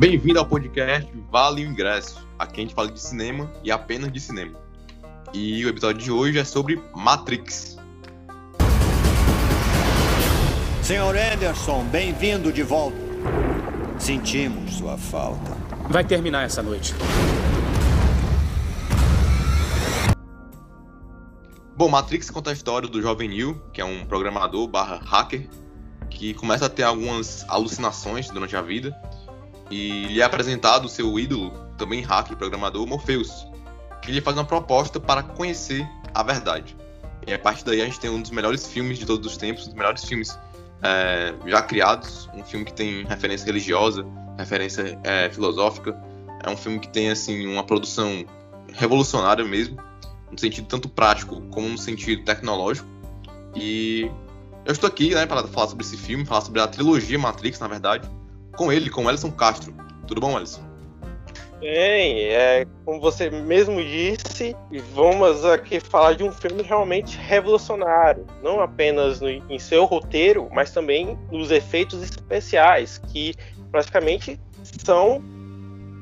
Bem-vindo ao podcast Vale o Ingresso. Aqui a gente fala de cinema e apenas de cinema. E o episódio de hoje é sobre Matrix. Senhor Anderson, bem-vindo de volta. Sentimos sua falta. Vai terminar essa noite. Bom, Matrix conta a história do jovem Neo, que é um programador barra hacker, que começa a ter algumas alucinações durante a vida, e lhe é apresentado o seu ídolo, também hacker programador, Morpheus, que lhe faz uma proposta para conhecer a verdade. E a partir daí a gente tem um dos melhores filmes de todos os tempos, um dos melhores filmes é, já criados, um filme que tem referência religiosa, referência é, filosófica, é um filme que tem assim uma produção revolucionária mesmo, no sentido tanto prático como no sentido tecnológico. E eu estou aqui, né, para falar sobre esse filme, falar sobre a trilogia Matrix, na verdade, com ele, com o Castro. Tudo bom, Ellison? Bem, é, como você mesmo disse, vamos aqui falar de um filme realmente revolucionário, não apenas no, em seu roteiro, mas também nos efeitos especiais, que praticamente são,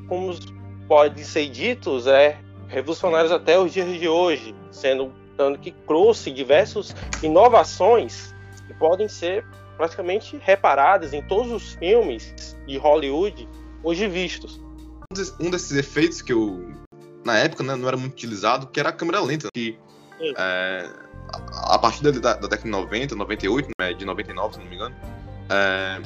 como pode ser ditos, é, revolucionários até os dias de hoje, sendo tanto que trouxe diversas inovações que podem ser praticamente reparadas em todos os filmes de Hollywood hoje vistos. Um desses efeitos que eu, na época, né, não era muito utilizado, que era a câmera lenta, que é, a partir da, da década de 90, 98, né, de 99, se não me engano, é,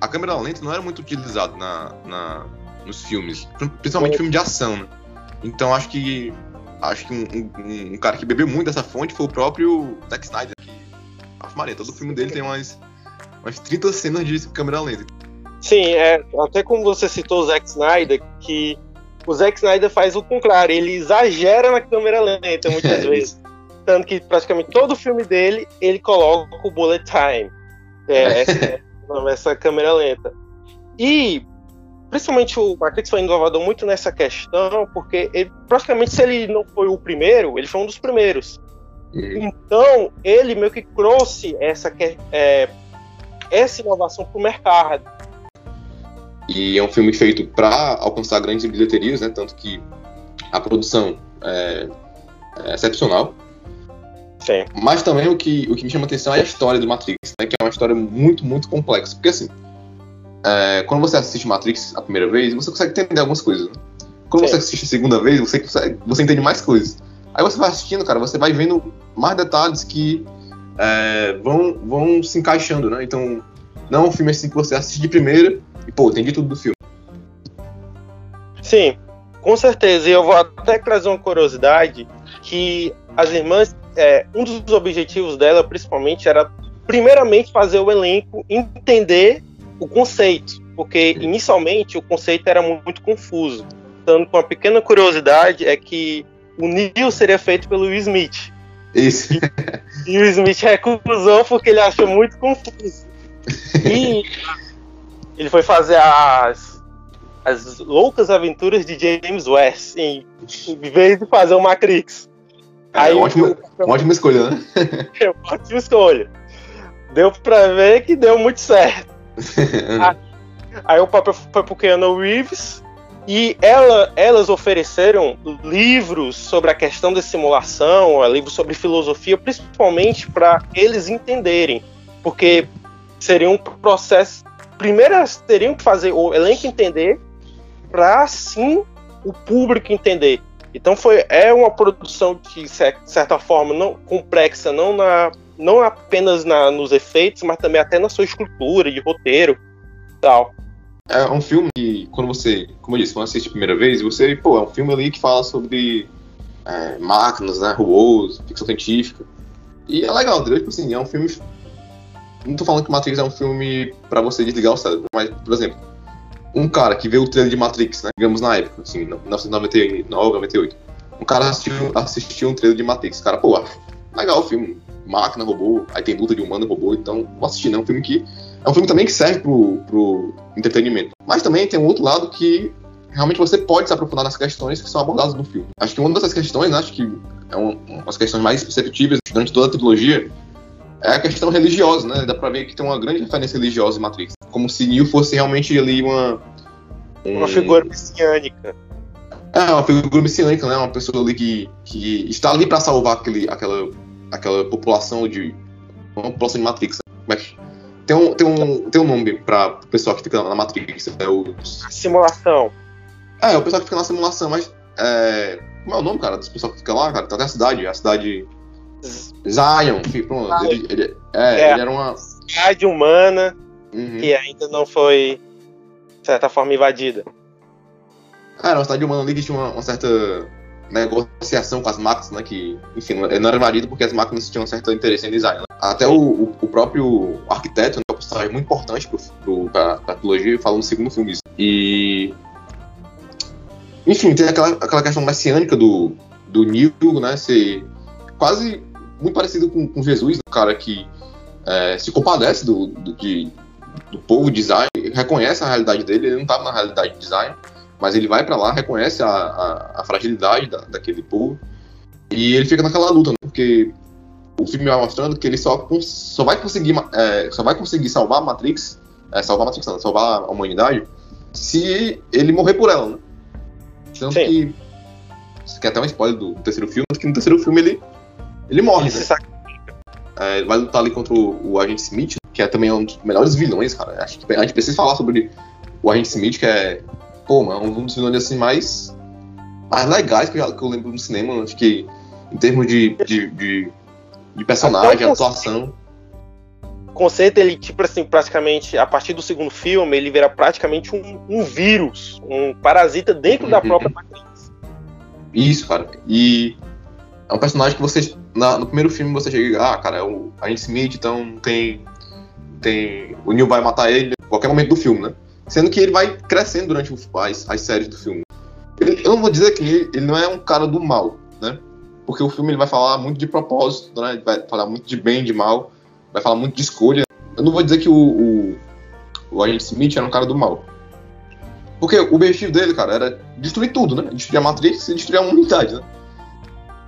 a câmera lenta não era muito utilizada na, na, nos filmes, principalmente filme de ação, né? Então acho que acho que um, um, um, cara que bebeu muito dessa fonte foi o próprio Zack Snyder. Que, Maria, todo o filme dele tem umas, umas 30 cenas de câmera lenta. Sim, é, até como você citou o Zack Snyder, que o Zack Snyder faz o contrário, ele exagera na câmera lenta muitas é vezes. Tanto que praticamente todo o filme dele, ele coloca o bullet time. É, essa, essa câmera lenta. E principalmente o Matrix foi inovador muito nessa questão, porque ele, praticamente se ele não foi o primeiro, ele foi um dos primeiros. Então, ele meio que trouxe essa, é, essa inovação para o mercado. E é um filme feito para alcançar grandes bilheterias, né? Tanto que a produção é, é excepcional. Sim. Mas também o que, o que me chama atenção é a história do Matrix, né? Que é uma história muito, muito complexa. Porque assim, é, quando você assiste Matrix a primeira vez, você consegue entender algumas coisas. Né? Quando Sim. você assiste a segunda vez, você, consegue, você entende mais coisas. Aí você vai assistindo, cara, você vai vendo mais detalhes que é, vão, vão se encaixando, né? Então, não é um filme assim que você assiste de primeira e, pô, entendi tudo do filme. Sim, com certeza. E eu vou até trazer uma curiosidade que as irmãs, é, um dos objetivos dela, principalmente, era primeiramente fazer o elenco entender o conceito, porque inicialmente o conceito era muito confuso. Com uma pequena curiosidade é que o Neil seria feito pelo Will Smith. Isso. E, e o Smith recusou porque ele achou muito confuso. E ele foi fazer as, as loucas aventuras de James West em, em vez de fazer o Matrix. É, Aí, ótima, uma ótima escolha, né? É uma ótima escolha. Deu pra ver que deu muito certo. aí, o papel foi pro Keanu Reeves e ela, elas ofereceram livros sobre a questão da simulação, livros sobre filosofia, principalmente para eles entenderem, porque seria um processo. Primeiro, elas teriam que fazer o elenco entender, para sim o público entender. Então foi é uma produção de certa forma não complexa, não na não apenas na, nos efeitos, mas também até na sua estrutura de roteiro tal. É um filme que, quando você, como eu disse, quando assiste a primeira vez, você, pô, é um filme ali que fala sobre é, máquinas, né, robôs, ficção científica. E é legal, entendeu? Tipo assim, é um filme. Não tô falando que Matrix é um filme para você desligar o cérebro, mas, por exemplo, um cara que vê o trailer de Matrix, né, digamos na época, assim, 1999, 98. Um cara assistiu, assistiu um trailer de Matrix, cara, pô, legal o filme, máquina, robô, aí tem luta de humano e robô, então vou assistir, né? Um filme que. É um filme também que serve pro, pro entretenimento. Mas também tem um outro lado que realmente você pode se aprofundar nas questões que são abordadas no filme. Acho que uma dessas questões, né, acho que é uma, uma das questões mais perceptíveis durante toda a trilogia, é a questão religiosa, né? Dá pra ver que tem uma grande referência religiosa em Matrix. Como se Neo fosse realmente ali uma, Uma figura messiânica. É, uma figura messiânica, né? Uma pessoa ali que, que está ali para salvar aquele, aquela, aquela população de. Uma população de Matrix. Né? Que. Tem um, tem um, tem um nome para o pessoal que fica na Matrix. É o. Simulação. É, o pessoal que fica na simulação, mas. É, como é o nome, cara, dos pessoal que fica lá, cara? Tem até a cidade, a cidade. Zion, pronto. Ele, ele, é, É. ele era uma. Cidade humana Uhum. que ainda não foi, de certa forma, invadida. Ah, era uma cidade humana ali que tinha uma, uma certa negociação com as máquinas, né? Que, enfim, não era marido porque as máquinas tinham um certo interesse em design. né? Até o, o- o próprio arquiteto, né, é personagem muito importante pra, pra trilogia, fala no segundo filme isso. E. Enfim, tem aquela, aquela questão messiânica do, do Neo, né? Ser quase muito parecido com, com Jesus, o cara que é, se compadece do, do, de- do povo design, reconhece a realidade dele, ele não estava na realidade de design mas ele vai pra lá, reconhece a, a, a fragilidade da, daquele povo e ele fica naquela luta, né? porque o filme vai mostrando que ele só, só vai conseguir é, só vai conseguir salvar a Matrix, é, salvar a Matrix, não, salvar a humanidade, se ele morrer por ela, né? Tanto Sim. que isso aqui é até um spoiler do terceiro filme, que no terceiro filme ele ele morre, Ele né? sac- É, vai lutar ali contra o, o Agente Smith, que é também um dos melhores vilões, cara. Acho que a gente precisa falar sobre o Agente Smith, que é, pô, mano, um dos vilões assim mais, mais legais que eu, já- que eu lembro no cinema. Acho que em termos de, de, de, de personagem, atuação. O conceito, ele, tipo assim, praticamente, a partir do segundo filme, ele vira praticamente um, um vírus, um parasita dentro da Uhum. própria Matrix. Isso, cara. E é um personagem que você. na- no primeiro filme você chega e ah, cara, é o Agente Smith, então tem. tem o Neil vai matar ele a qualquer momento do filme, né? Sendo que ele vai crescendo durante as, as séries do filme. Ele- eu não vou dizer que ele, ele não é um cara do mal, né? Porque o filme ele vai falar muito de propósito, né? Ele vai falar muito de bem e de mal, vai falar muito de escolha. Eu não vou dizer que o, o, o Agente Smith era um cara do mal. Porque o objetivo dele, cara, era destruir tudo, né? Destruir a Matrix e destruir a humanidade, né?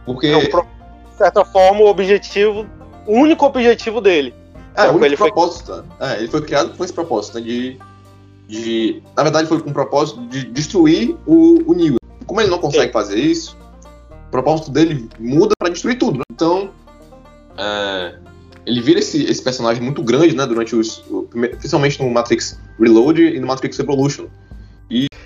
Porque É pro- de certa forma, o objetivo, o único objetivo dele. é, o único ele foi- propósito, né? É, ele foi criado com esse propósito, né? De, de. Na verdade, foi com o propósito de destruir o, o Neo. Como ele não consegue Sim. fazer isso, o propósito dele muda pra destruir tudo, né? Então. é, ele vira esse, esse personagem muito grande, né? Durante os. o principalmente no Matrix Reload e no Matrix Revolution.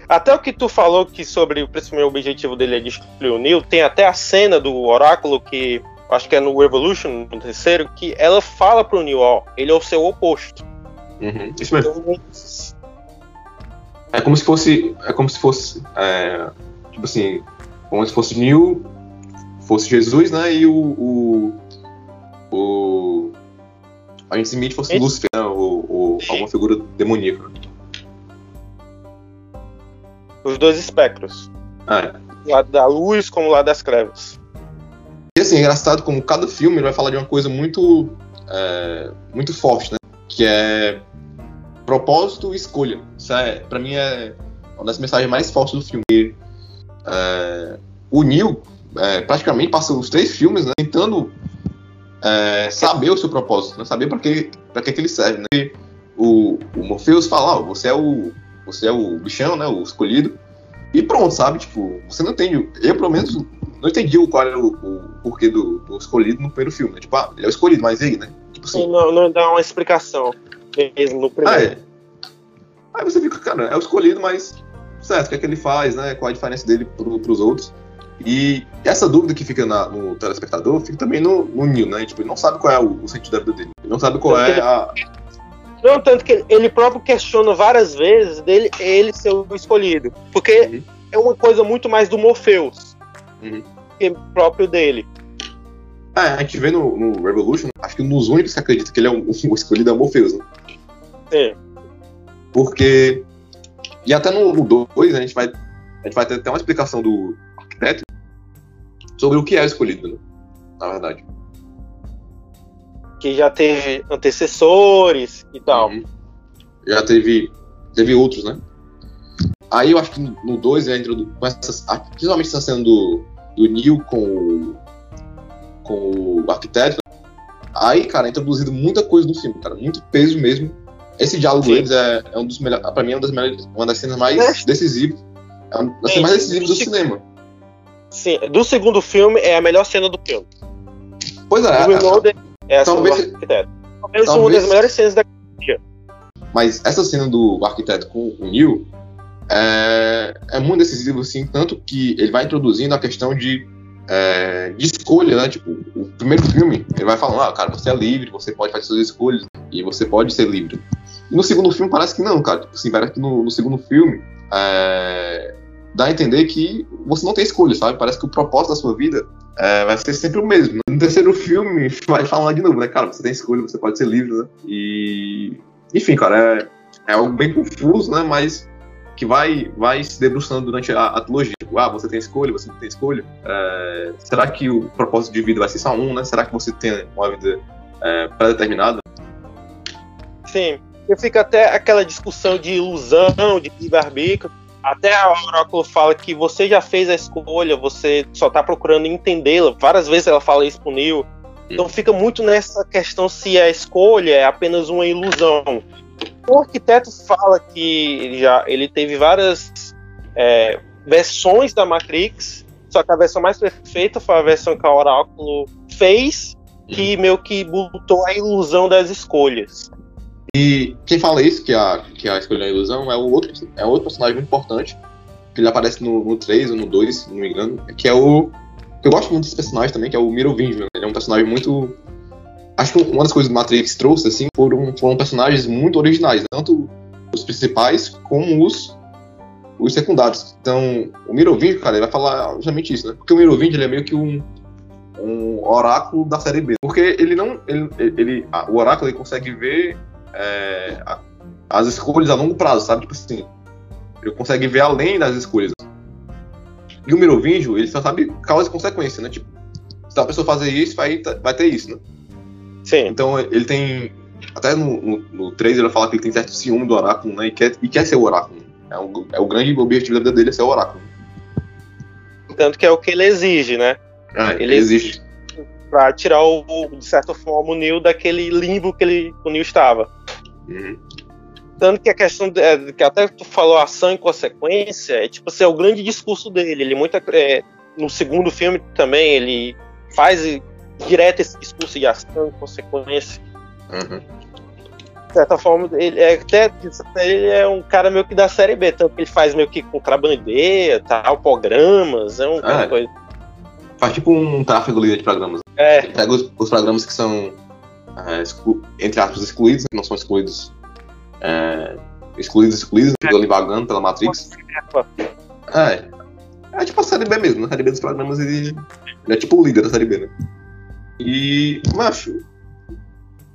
Até o que tu falou que sobre o principal objetivo dele é destruir o Neo, tem até a cena do Oráculo que acho que é no Revolution, no terceiro, que ela fala pro Neo, ó, ele é o seu oposto. Uhum, Isso mesmo. Então, É como se fosse. É como se fosse. é, tipo assim. Como se fosse Neo. Fosse Jesus, né? E o. O. o a gente Smith fosse Esse- Lúcifer, né? O, o, Sim. alguma figura demoníaca. os dois espectros. É. O lado da luz como o lado das trevas. E assim, é engraçado como cada filme vai falar de uma coisa muito. é, muito forte, né? Que é. Propósito e escolha. Isso é, pra mim, é uma das mensagens mais fortes do filme. É, o Neil é, praticamente passa os três filmes né, tentando é, saber o seu propósito, né, saber para que, pra que, ele serve. Né? E o, o Morpheus fala, ó, você é o você é o bichão, né, o escolhido, e pronto, sabe? Tipo, você não entende. Eu, pelo menos, não entendi qual era o, o porquê do, do escolhido no primeiro filme. Né? Tipo, ah, ele é o escolhido, mas e aí, né? Tipo assim, Não, não dá uma explicação mesmo no ah, primeiro. é. Aí você fica, cara, é o escolhido, mas certo, o que é que ele faz, né? Qual a diferença dele pro, pros outros? E essa dúvida que fica na- no telespectador fica também no, no Neil, né? Tipo, ele não sabe qual é o, o sentido da vida dele. Ele não sabe qual é a. Não, tanto que ele próprio questiona várias vezes dele ele ser o escolhido. Porque Uhum. é uma coisa muito mais do Morpheus Uhum. que próprio dele. É, a gente vê no, no Revolution, acho que um dos únicos que acredita que ele é o, o escolhido é o Morpheus, né? É. Porque. E até no 2 a gente vai. A gente vai ter até uma explicação do arquiteto sobre o que é o escolhido, né? Na verdade. Que já teve antecessores e tal. Uhum. Já teve. Teve outros, né? Aí eu acho que no 2 entra com essas. Principalmente essa cena do, do Neil com o. com o arquiteto. Aí, cara, é introduzido muita coisa no filme, cara. Muito peso mesmo Esse diálogo Sim. deles é, é um dos melhores. Pra mim, é uma das, melhores, uma das cenas mais É. decisivas. É uma das Sim. cenas mais decisivas do cinema. Sim, do segundo filme é a melhor cena do filme. Pois é, O é, Reloaded é a cena do talvez- arquiteto. Talvez uma talvez- das melhores cenas da mas essa cena do arquiteto com o Neil é, é muito decisivo, assim, tanto que ele vai introduzindo a questão de, é, de escolha, né? Tipo, o primeiro filme, ele vai falando, ah, cara, você é livre, você pode fazer suas escolhas e você pode ser livre. E no segundo filme parece que não, cara. Tipo assim, parece que no, no segundo filme é, dá a entender que você não tem escolha, sabe? Parece que o propósito da sua vida é, vai ser sempre o mesmo. No terceiro filme vai falar de novo, né, cara? Você tem escolha, você pode ser livre, né? E. Enfim, cara, é, é algo bem confuso, né? Mas que vai, vai se debruçando durante a, a trilogia. Tipo, ah, você tem escolha, você não tem escolha. É, será que o propósito de vida vai ser só um, né? Será que você tem uma vida é, pré-determinada? Sim. E fica até aquela discussão de ilusão, de livre-arbítrio. Até a Oráculo fala que você já fez a escolha, você só tá procurando entendê-la. Várias vezes ela fala isso pro Neil. Então fica muito nessa questão se a escolha é apenas uma ilusão. O arquiteto fala que ele já ele teve várias é, versões da Matrix, só que a versão mais perfeita foi a versão que a Oráculo fez, que meio que botou a ilusão das escolhas. E quem fala isso, que a, que a escolha é ilusão, é o outro, é outro personagem muito importante, que ele aparece no, no 3 ou no 2, se não me engano, que é o. Eu gosto muito desse personagem também, que é o Merovingian. Ele é um personagem muito. Acho que uma das coisas que Matrix trouxe, assim, foram, foram personagens muito originais, tanto os principais como os, os secundários. Então, o Merovingian, cara, ele vai falar justamente isso, né? Porque o Merovingian ele é meio que um, um oráculo da série B. Porque ele não. Ele, ele, a- o oráculo ele consegue ver é, a- as escolhas a longo prazo, sabe? Tipo assim, ele consegue ver além das escolhas. E o Merovingio, ele só sabe causa e consequência, né? Tipo, se a pessoa fazer isso, vai, vai ter isso, né? Sim. Então ele tem. Até no, no, no 3 ele fala que ele tem certo ciúme do oráculo, né? E quer, e quer ser o oráculo. É o, é o grande objetivo da vida dele é ser o oráculo. Tanto que é o que ele exige, né? É, Ele ele existe. Pra tirar, o, de certa forma, o Neil daquele limbo que ele, o Neil estava. Uhum. Tanto que a questão de- é, que até tu falou ação e consequência, é tipo assim, é o grande discurso dele. Ele muito é, no segundo filme também ele faz direto esse discurso de ação consequência. Uhum. De certa forma, ele é até ele é um cara meio que da série B, tanto que ele faz meio que contrabandeia, tal, programas, é um Ah, é. coisa. Faz tipo um tráfego líder de programas. É, Ele pega os, os programas que são, é, exclu- entre aspas, excluídos, que não são excluídos, é, excluídos, excluídos, ficam ali vagando pela Matrix. É, é tipo a série B mesmo, né? A série B dos programas ele, ele é tipo o líder da série B, né? E, macho.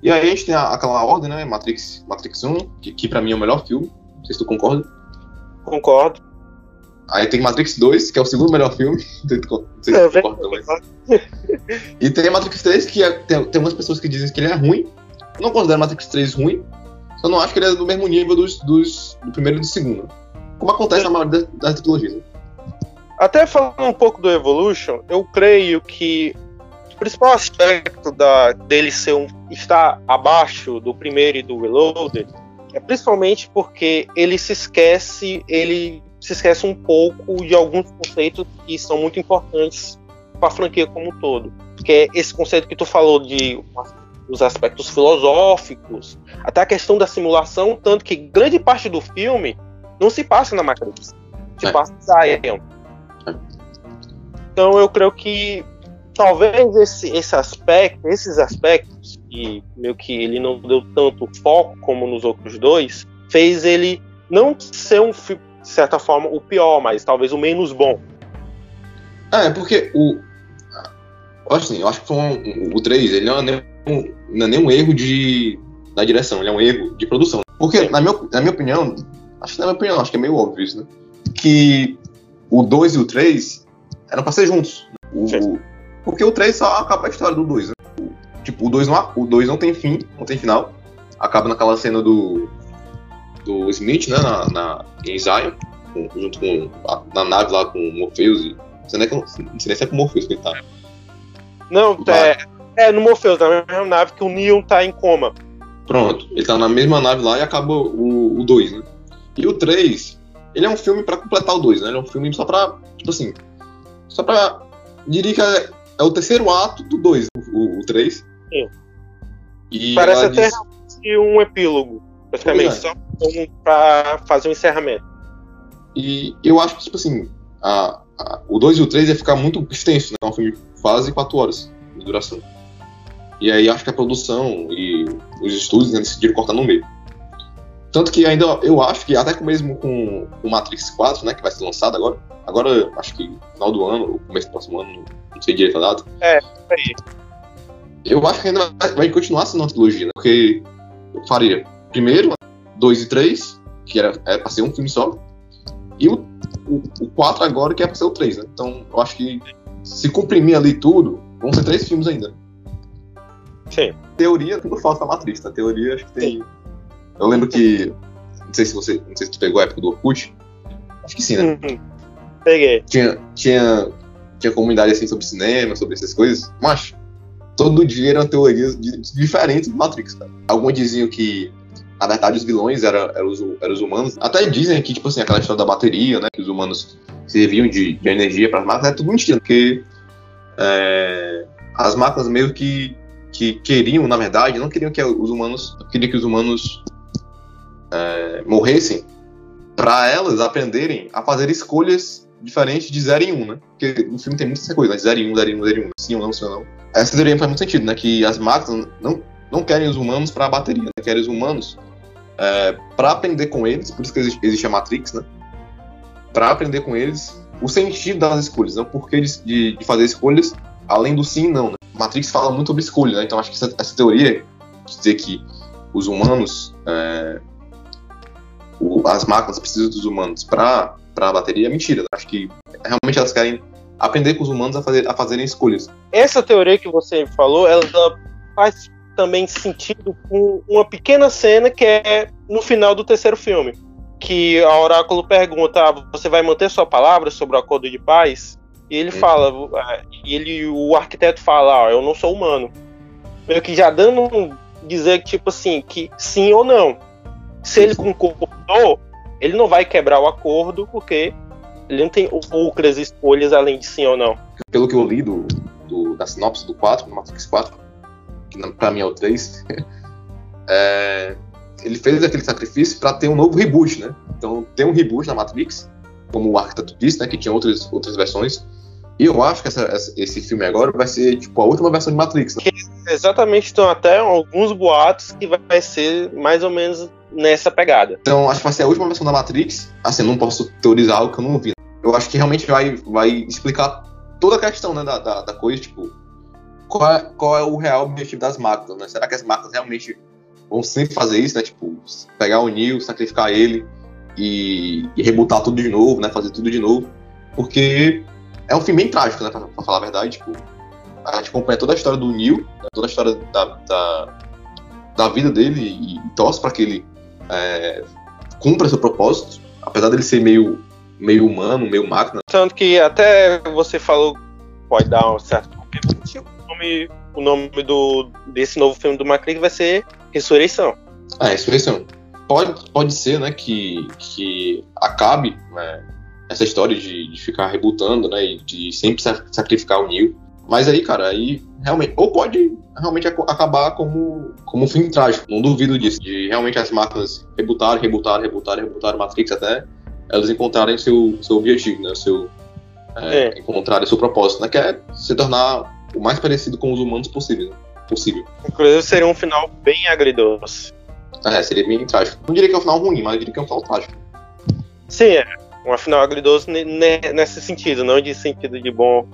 E aí a gente tem a- aquela ordem, né? Matrix, Matrix 1, que, que pra mim é o melhor filme. Não sei se tu concorda. concordo. Aí tem Matrix 2, que é o segundo melhor filme. Não sei se tu É, concorda, mas. E tem Matrix 3, que é- tem, tem umas pessoas que dizem que ele é ruim. Eu não considero Matrix 3 ruim. Só não acho que ele é do mesmo nível dos, dos- do primeiro e do segundo. Como acontece na maioria das, das trilogias. Até falando um pouco do Evolution, eu creio que principal aspecto da, dele ser um, estar abaixo do primeiro e do Reloaded é principalmente porque ele se esquece, ele se esquece um pouco de alguns conceitos que são muito importantes para a franquia como um todo. Que é esse conceito que tu falou de os aspectos filosóficos, até a questão da simulação, tanto que grande parte do filme não se passa na Matrix, se É. passa em Zion. Então eu creio que talvez esse, esse aspecto, esses aspectos, que meio que ele não deu tanto foco como nos outros dois, fez ele não ser um de certa forma, o pior, mas talvez o menos bom. É, porque o. Eu acho assim, eu acho que um, o 3, ele não é, nem um, não é nem um erro de, da direção, ele é um erro de produção. Porque, na minha, na minha opinião, acho que na minha opinião, acho que é meio óbvio isso, né? Que o 2 e o 3 eram pra ser juntos. O. porque o 3 só acaba a história do 2, né? Tipo, o 2 não, o 2 não tem fim, não tem final. Acaba naquela cena do. do Smith, né? Na, na, em Zion, com- junto com. a- na nave lá com o Morpheus e. Não sei nem, não sei nem se é com o Morpheus que ele tá. Não, é, é no Morpheus, na mesma nave que o Neon tá em coma. Pronto, ele tá na mesma nave lá e acaba o 2, né? E o 3, ele é um filme pra completar o 2, né? Ele é um filme só pra, tipo assim, só pra. Diria que é, é o terceiro ato do 2, o 3. Sim. E Parece até diz- um epílogo, praticamente, é. só um, pra fazer um encerramento. E eu acho que, tipo assim, a, a- o 2 e o 3 ia ficar muito extenso, né? É um filme quase 4 horas de duração. E aí acho que a produção e os estúdios né, decidiram cortar no meio. Tanto que ainda eu acho que até mesmo com o Matrix 4, né, que vai ser lançado agora, agora acho que no final do ano, ou começo do próximo ano, não sei direito a data, Aí. eu acho que ainda vai, continuar sendo uma trilogia, né? Porque eu faria primeiro, 2 e 3, que era, era pra ser um filme só, e o, o, o 4 agora, que é pra ser o 3, né? Então eu acho que se comprimir ali tudo, vão ser três filmes ainda. Sim. Teoria, tudo falta a Matrix, tá? Teoria, acho que tem. Eu lembro que. Não sei se você. Não sei se tu pegou a época do Orkut. Acho que sim, né? Uhum. Peguei. tinha, tinha, tinha comunidade assim sobre cinema, sobre essas coisas, mas todo dia eram teorias di- diferentes do Matrix, cara. Alguns diziam que, na verdade, os vilões eram, eram, os, eram os humanos. Até dizem que, tipo assim, aquela história da bateria, né? Que os humanos serviam de, de energia para as máquinas, é tudo mentira, porque é, as máquinas meio que, que queriam, na verdade, não queriam que os humanos. queriam que os humanos é, morressem para elas aprenderem a fazer escolhas diferentes de 0 em 1, um, né? Porque no filme tem muita coisa, né? 0 em 1, um, 0 em 1, um, 0 em 1, sim ou não, sim ou não. Essa teoria faz muito sentido, né? Que as máquinas não, não querem os humanos para a bateria, né? querem os humanos é, para aprender com eles, por isso que existe, a Matrix, né? Para aprender com eles o sentido das escolhas, né? o porquê de, de, de fazer escolhas além do sim e não, né? Matrix fala muito sobre escolha, né? Então acho que essa, essa teoria de dizer que os humanos é, o- as máquinas precisam dos humanos para a bateria é mentira. Acho que realmente elas querem aprender com os humanos a, fazer, a fazerem escolhas. Essa teoria que você falou, ela faz também sentido com uma pequena cena que é no final do terceiro filme. Que a Oráculo pergunta: ah, você vai manter sua palavra sobre o acordo de paz? E ele Hum. fala, ah, e ele, o arquiteto fala, ah, eu não sou humano. Meio que já dando um dizer tipo assim, que sim ou não. Se ele concordou, ele não vai quebrar o acordo, porque ele não tem outras escolhas além de sim ou não. Pelo que eu li do, do- da sinopse do 4, do Matrix 4, que pra mim é o 3, é, ele fez aquele sacrifício para ter um novo reboot, né? Então tem um reboot na Matrix, como o arquiteto disse, né? Que tinha outras, outras versões. E eu acho que essa- esse filme agora vai ser tipo a última versão de Matrix, né? Exatamente, estão até alguns boatos que vai ser mais ou menos nessa pegada. Então, acho que vai ser a última versão da Matrix. Assim, não posso teorizar algo que eu não vi. Eu acho que realmente vai, vai explicar toda a questão né, da, da, da coisa, tipo, qual é, qual é o real objetivo das máquinas, né? Será que as máquinas realmente vão sempre fazer isso, né? Tipo, pegar o Neo, sacrificar ele e, e rebutar tudo de novo, né? Fazer tudo de novo. Porque é um filme bem trágico, né? Pra, pra falar a verdade, tipo, a gente acompanha toda a história do Neo, né, toda a história da, da, da vida dele e, e torce para que ele é, cumpra seu propósito, apesar dele ser meio, meio humano, meio máquina. Tanto que até você falou, pode dar um certo o nome, o nome do, desse novo filme do Matrix vai ser Ressurreição. Ah, ressurreição. Pode, pode ser, né, que, que acabe né, essa história de, de ficar rebutando, né, e de sempre sa- sacrificar o Neo. Mas aí, cara, aí realmente. Ou pode realmente acabar como, como um fim trágico. Não duvido disso. De realmente as máquinas rebutarem, rebutarem, rebutarem, rebutarem Matrix até elas encontrarem seu, seu objetivo, né? Seu, é, É. Encontrarem seu propósito, né? Que é se tornar o mais parecido com os humanos possível. né? possível. Inclusive seria um final bem agridoce. É, seria bem trágico. Não diria que é um final ruim, mas diria que é um final trágico. Sim, é. Um final ne- nesse sentido, não de sentido de bom.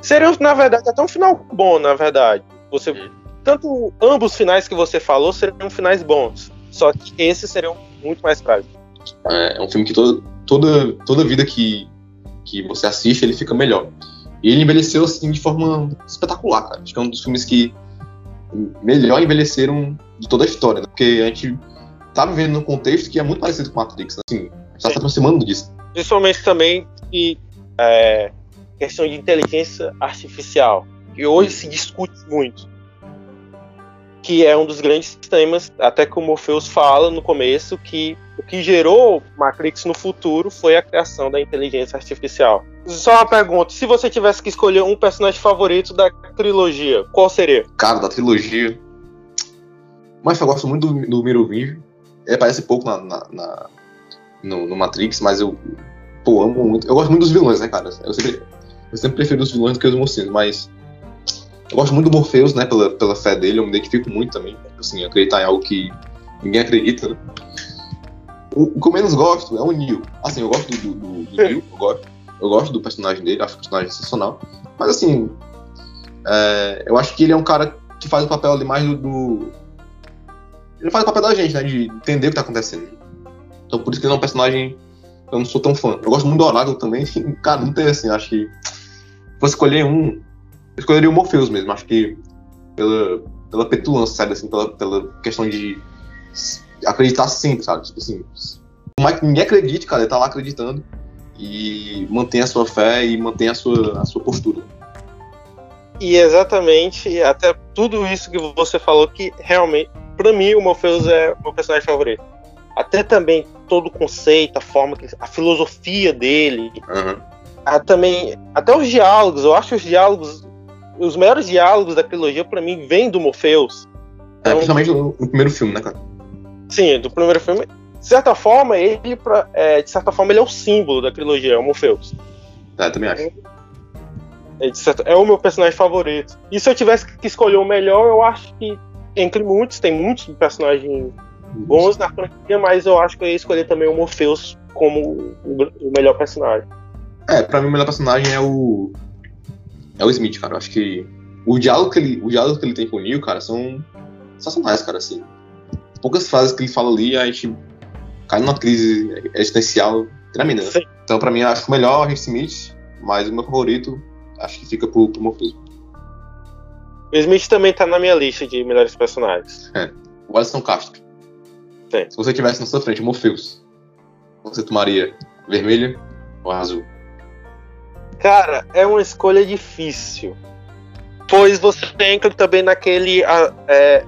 Seria, na verdade, até um final bom, na verdade. Você, Hum. tanto ambos finais que você falou seriam finais bons. Só que esses seriam muito mais trágicos. É, é um filme que toda, toda, toda vida que, que você assiste, ele fica melhor. E ele envelheceu, assim, de forma espetacular, cara. Acho que é um dos filmes que melhor envelheceram de toda a história, né? Porque a gente tá vivendo num contexto que é muito parecido com Matrix, né? Assim, a gente tá se aproximando disso. Principalmente também que é, questão de inteligência artificial, que hoje se discute muito. que é um dos grandes temas, até que o Morpheus fala no começo, que o que gerou Matrix no futuro foi a criação da inteligência artificial. Só uma pergunta: se você tivesse que escolher um personagem favorito da trilogia, qual seria? Cara, da trilogia. Mas eu gosto muito do, do. Ele aparece pouco na, na, na no, no, Matrix, mas eu pô, amo muito. Eu gosto muito dos vilões, né, cara? Eu sempre, eu sempre prefiro os vilões do que os mocinhos, mas eu gosto muito do Morpheus, né, pela, pela fé dele, eu me identifico muito também. Assim, acreditar em algo que ninguém acredita, né? O, o que eu menos gosto é o Neo. Assim, eu gosto do, do, do, do Neo, eu gosto, eu gosto do personagem dele, acho o personagem sensacional. Mas assim, é, eu acho que ele é um cara que faz o papel ali mais do, do, Ele faz o papel da gente, né? De entender o que tá acontecendo. Então por isso que ele é um personagem eu não sou tão fã. Eu gosto muito do Oráculo também. Cara, não tem assim, acho que. Vou escolher um, escolheria o Morpheus mesmo, acho que pela, pela petulância, sabe, assim, pela, pela questão de acreditar sempre, sabe, tipo assim, mais que ninguém acredite, cara, ele tá lá acreditando e mantém a sua fé e mantém a sua, a sua postura. E exatamente, até tudo isso que você falou que realmente, para mim, o Morpheus é o meu personagem favorito. Até também todo o conceito, a forma, a filosofia dele. Uhum. A, também, até os diálogos, eu acho os diálogos os melhores diálogos da trilogia, para mim, vêm do Morpheus. É, então, principalmente no, no, primeiro filme, né, cara? Sim, do primeiro filme. De certa forma, ele, pra, é, de certa forma, ele é o símbolo da trilogia, é o Morpheus. É, também acho. É, certo, é o meu personagem favorito. E se eu tivesse que escolher o melhor, eu acho que, entre muitos, tem muitos personagens bons na franquia, mas eu acho que eu ia escolher também o Morpheus como o, o melhor personagem. É, pra mim o melhor personagem é o é o Smith, cara. Eu acho que o diálogo que ele, o diálogo que ele tem com o Neil, cara, são sensacionais, cara, assim. Poucas frases que ele fala ali, a gente cai numa crise existencial tremenda. Né? Então, pra mim, eu acho o melhor é o Smith, mas o meu favorito, acho que fica pro, pro Morpheus. O Smith também tá na minha lista de melhores personagens. É. O Alisson Castro. Sim. Se você tivesse na sua frente o Morpheus, você tomaria vermelho ou azul? Cara, é uma escolha difícil. Pois você entra também naquele. É,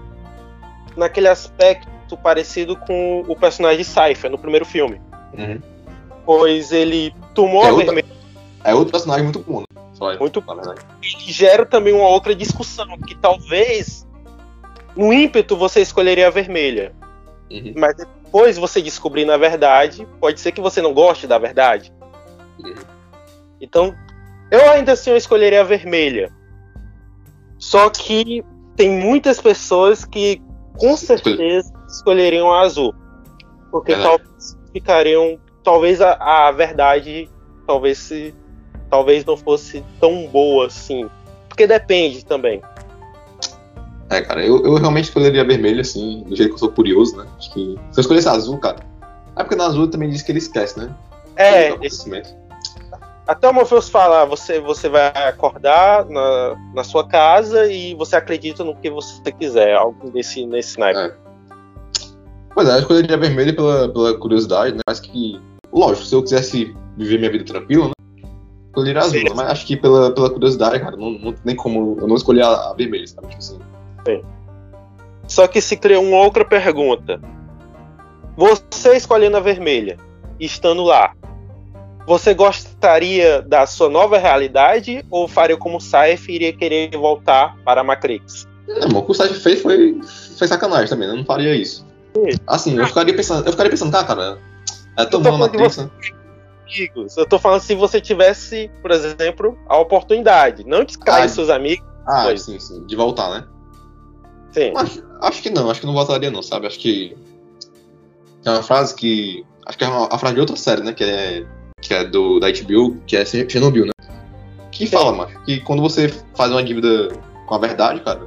naquele aspecto parecido com o personagem de Cypher no primeiro filme. Uhum. Pois ele tomou é a vermelha. É outro personagem muito bom, né? Só muito bom. Ele gera também uma outra discussão, que talvez no ímpeto você escolheria a vermelha. Uhum. Mas depois você descobrir na verdade, pode ser que você não goste da verdade. Uhum. Então, eu ainda assim eu escolheria a vermelha. Só que tem muitas pessoas que com certeza escolheriam a azul. Porque é. talvez ficariam. Talvez a, a verdade talvez se, talvez não fosse tão boa assim. Porque depende também. É, cara, eu, eu realmente escolheria a vermelha, assim, do jeito que eu sou curioso, né? Acho que se eu escolhesse azul, cara. É porque na azul também diz que ele esquece, né? É, esse, até o Morpheus fala, você, você vai acordar na, na sua casa e você acredita no que você quiser, algo desse, nesse naipe. É. Pois é, eu escolheria vermelho pela, pela curiosidade, né? Mas que, lógico, se eu quisesse viver minha vida tranquila, né? Escolheria azul, Sim. mas acho que pela, pela curiosidade, cara, não, não tem como eu não escolher a, a vermelha, sabe? Tipo assim. Sim. Só que se cria uma outra pergunta. Você escolhendo a vermelha, estando lá, você gostaria da sua nova realidade ou faria como o Saif e iria querer voltar para a Matrix? Não, o que o Saif fez foi, foi sacanagem também, né? eu não faria isso. Sim. Assim, eu ficaria pensando, eu ficaria pensando, tá, cara, é tão bom a Matrix, né? Amigos. Eu tô falando se você tivesse, por exemplo, a oportunidade, não de cair ah, seus amigos. Ah, mas... sim, sim, de voltar, né? Sim. Mas, acho que não, acho que não voltaria não, sabe? Acho que tem uma frase que. Acho que é uma, a frase de outra série, né? Que é que é do, da HBO, que é Chernobyl, né? Que fala, macho, que quando você faz uma dívida com a verdade, cara,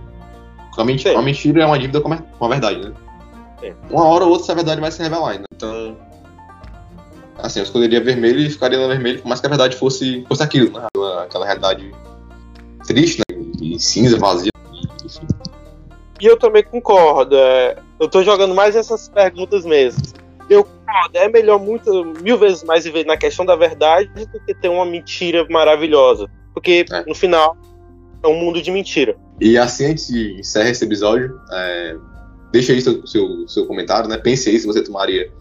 uma mentira, uma mentira é uma dívida com a, com a verdade, né? Sim. Uma hora ou outra essa verdade vai se revelar ainda. Então, assim, eu escolheria vermelho e ficaria na vermelho, por mais que a verdade fosse, fosse aquilo, né? Aquela, aquela realidade triste, né? E cinza, vazia, enfim. E eu também concordo. É, eu tô jogando mais essas perguntas mesmo eu concordo, é melhor muito, mil vezes mais viver na questão da verdade do que ter uma mentira maravilhosa. Porque, é. no final, é um mundo de mentira. E assim a gente encerra esse episódio. É, deixa aí seu, seu, seu, comentário, né? Pense aí se você tomaria,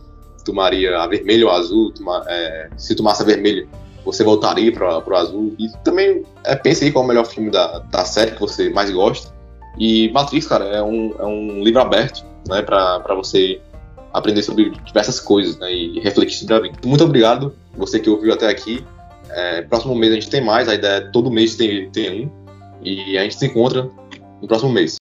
tomaria a vermelha ou a azul. Toma, é, se tomasse a vermelha, você voltaria para o azul. E também é, pense aí qual é o melhor filme da, da série que você mais gosta. E Matrix, cara, é um, é um livro aberto né, para você aprender sobre diversas coisas né, e refletir sobre a vida. Muito obrigado, você que ouviu até aqui. É, próximo mês a gente tem mais, a ideia é todo mês tem, tem um. E a gente se encontra no próximo mês.